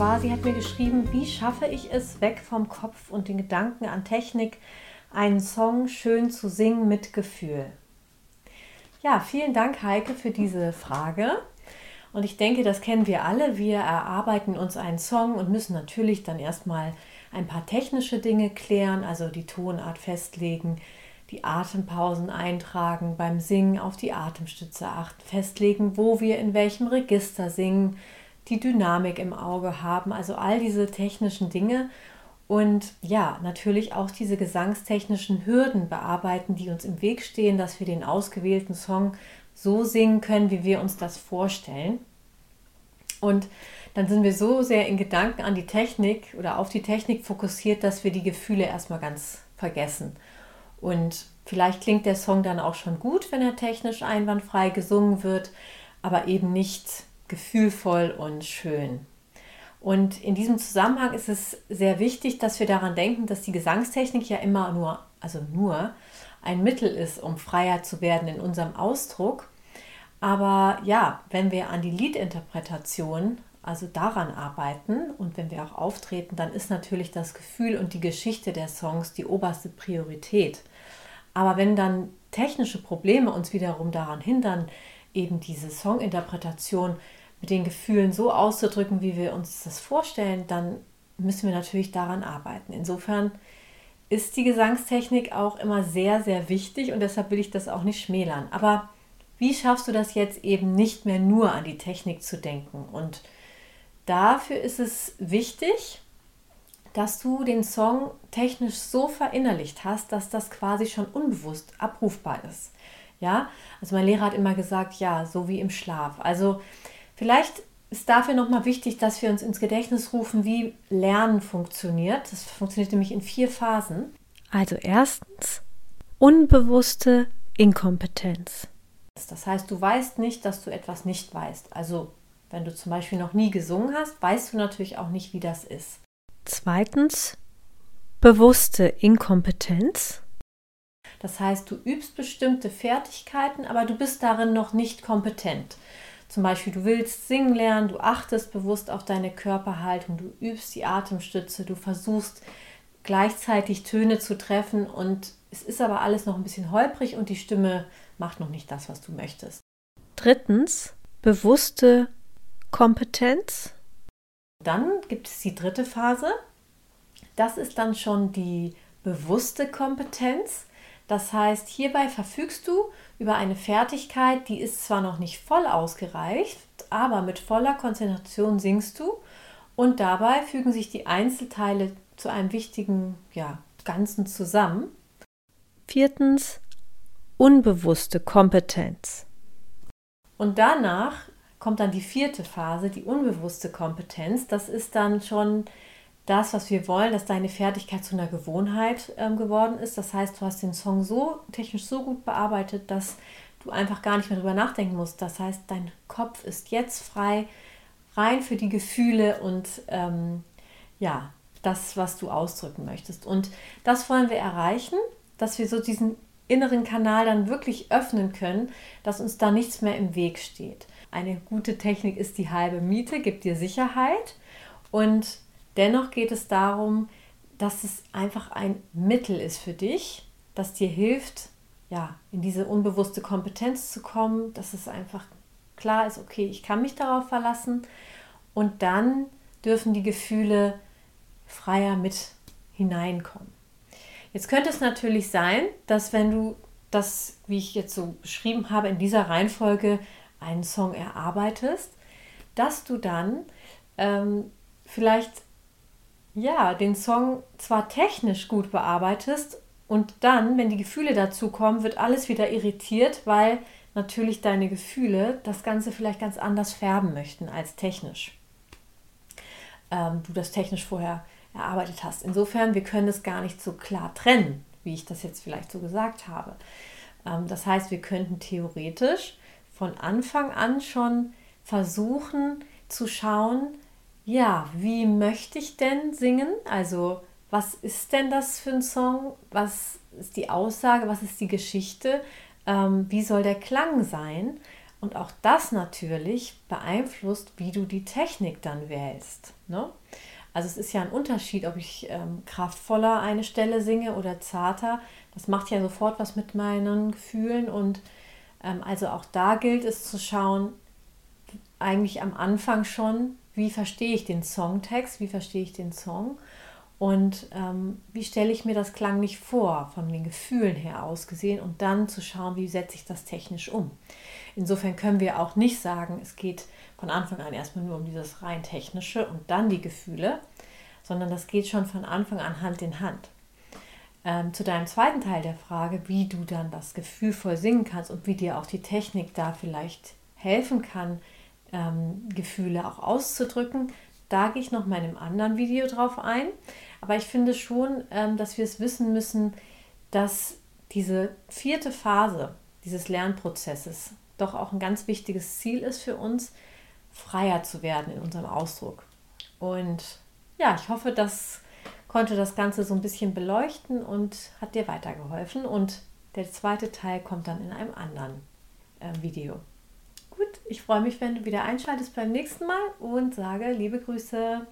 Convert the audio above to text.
zwar, sie hat mir geschrieben, wie schaffe ich es weg vom Kopf und den Gedanken an Technik, einen Song schön zu singen mit Gefühl. Ja, vielen Dank, Heike, für diese Frage. Und ich denke, das kennen wir alle. Wir erarbeiten uns einen Song und müssen natürlich dann erstmal ein paar technische Dinge klären, also die Tonart festlegen, die Atempausen eintragen, beim Singen auf die Atemstütze achten, festlegen, wo wir in welchem Register singen, die Dynamik im Auge haben, also all diese technischen Dinge und ja, natürlich auch diese gesangstechnischen Hürden bearbeiten, die uns im Weg stehen, dass wir den ausgewählten Song so singen können, wie wir uns das vorstellen. Und dann sind wir so sehr in Gedanken an die Technik oder auf die Technik fokussiert, dass wir die Gefühle erstmal ganz vergessen. Und vielleicht klingt der Song dann auch schon gut, wenn er technisch einwandfrei gesungen wird, aber eben nicht gefühlvoll und schön. Und in diesem Zusammenhang ist es sehr wichtig, dass wir daran denken, dass die Gesangstechnik ja immer nur, also nur ein Mittel ist, um freier zu werden in unserem Ausdruck. Aber ja, wenn wir an die Liedinterpretation, also daran arbeiten und wenn wir auch auftreten, dann ist natürlich das Gefühl und die Geschichte der Songs die oberste Priorität. Aber wenn dann technische Probleme uns wiederum daran hindern, eben diese Songinterpretation mit den Gefühlen so auszudrücken, wie wir uns das vorstellen, dann müssen wir natürlich daran arbeiten. Insofern ist die Gesangstechnik auch immer sehr, sehr wichtig und deshalb will ich das auch nicht schmälern. Aber wie schaffst du das jetzt eben nicht mehr nur an die Technik zu denken? Und dafür ist es wichtig, dass du den Song technisch so verinnerlicht hast, dass das quasi schon unbewusst abrufbar ist. Ja, also mein Lehrer hat immer gesagt, ja, so wie im Schlaf. Also Vielleicht ist dafür nochmal wichtig, dass wir uns ins Gedächtnis rufen, wie Lernen funktioniert. Das funktioniert nämlich in vier Phasen. Also erstens unbewusste Inkompetenz. Das heißt, du weißt nicht, dass du etwas nicht weißt. Also wenn du zum Beispiel noch nie gesungen hast, weißt du natürlich auch nicht, wie das ist. Zweitens bewusste Inkompetenz. Das heißt, du übst bestimmte Fertigkeiten, aber du bist darin noch nicht kompetent. Zum Beispiel, du willst singen lernen, du achtest bewusst auf deine Körperhaltung, du übst die Atemstütze, du versuchst gleichzeitig Töne zu treffen und es ist aber alles noch ein bisschen holprig und die Stimme macht noch nicht das, was du möchtest. Drittens, bewusste Kompetenz. Dann gibt es die dritte Phase. Das ist dann schon die bewusste Kompetenz. Das heißt, hierbei verfügst du über eine Fertigkeit, die ist zwar noch nicht voll ausgereift, aber mit voller Konzentration singst du und dabei fügen sich die Einzelteile zu einem wichtigen ja, Ganzen zusammen. Viertens, unbewusste Kompetenz. Und danach kommt dann die vierte Phase, die unbewusste Kompetenz. Das ist dann schon das, was wir wollen, dass deine Fertigkeit zu einer Gewohnheit ähm, geworden ist. Das heißt, du hast den Song so technisch so gut bearbeitet, dass du einfach gar nicht mehr drüber nachdenken musst. Das heißt, dein Kopf ist jetzt frei, rein für die Gefühle und ähm, ja, das, was du ausdrücken möchtest. Und das wollen wir erreichen, dass wir so diesen inneren Kanal dann wirklich öffnen können, dass uns da nichts mehr im Weg steht. Eine gute Technik ist die halbe Miete, gibt dir Sicherheit und Dennoch geht es darum, dass es einfach ein Mittel ist für dich, das dir hilft, ja, in diese unbewusste Kompetenz zu kommen, dass es einfach klar ist, okay, ich kann mich darauf verlassen und dann dürfen die Gefühle freier mit hineinkommen. Jetzt könnte es natürlich sein, dass wenn du das, wie ich jetzt so beschrieben habe, in dieser Reihenfolge einen Song erarbeitest, dass du dann ähm, vielleicht ja, den Song zwar technisch gut bearbeitest und dann, wenn die Gefühle dazu kommen, wird alles wieder irritiert, weil natürlich deine Gefühle das Ganze vielleicht ganz anders färben möchten als technisch. Ähm, du das technisch vorher erarbeitet hast. Insofern, wir können es gar nicht so klar trennen, wie ich das jetzt vielleicht so gesagt habe. Ähm, das heißt, wir könnten theoretisch von Anfang an schon versuchen zu schauen, ja, wie möchte ich denn singen? Also, was ist denn das für ein Song? Was ist die Aussage? Was ist die Geschichte? Ähm, wie soll der Klang sein? Und auch das natürlich beeinflusst, wie du die Technik dann wählst. Ne? Also es ist ja ein Unterschied, ob ich ähm, kraftvoller eine Stelle singe oder zarter. Das macht ja sofort was mit meinen Gefühlen. Und ähm, also auch da gilt es zu schauen, eigentlich am Anfang schon, wie verstehe ich den Songtext, wie verstehe ich den Song und ähm, wie stelle ich mir das klanglich vor, von den Gefühlen her ausgesehen und dann zu schauen, wie setze ich das technisch um. Insofern können wir auch nicht sagen, es geht von Anfang an erstmal nur um dieses rein technische und dann die Gefühle, sondern das geht schon von Anfang an Hand in Hand. Ähm, zu deinem zweiten Teil der Frage, wie du dann das gefühlvoll singen kannst und wie dir auch die Technik da vielleicht helfen kann, ähm, Gefühle auch auszudrücken, da gehe ich noch mal in einem anderen Video drauf ein. Aber ich finde schon, ähm, dass wir es wissen müssen, dass diese vierte Phase dieses Lernprozesses doch auch ein ganz wichtiges Ziel ist für uns, freier zu werden in unserem Ausdruck. Und ja, ich hoffe, das konnte das Ganze so ein bisschen beleuchten und hat dir weitergeholfen. Und der zweite Teil kommt dann in einem anderen äh, Video. Gut, ich freue mich, wenn du wieder einschaltest beim nächsten Mal und sage liebe Grüße.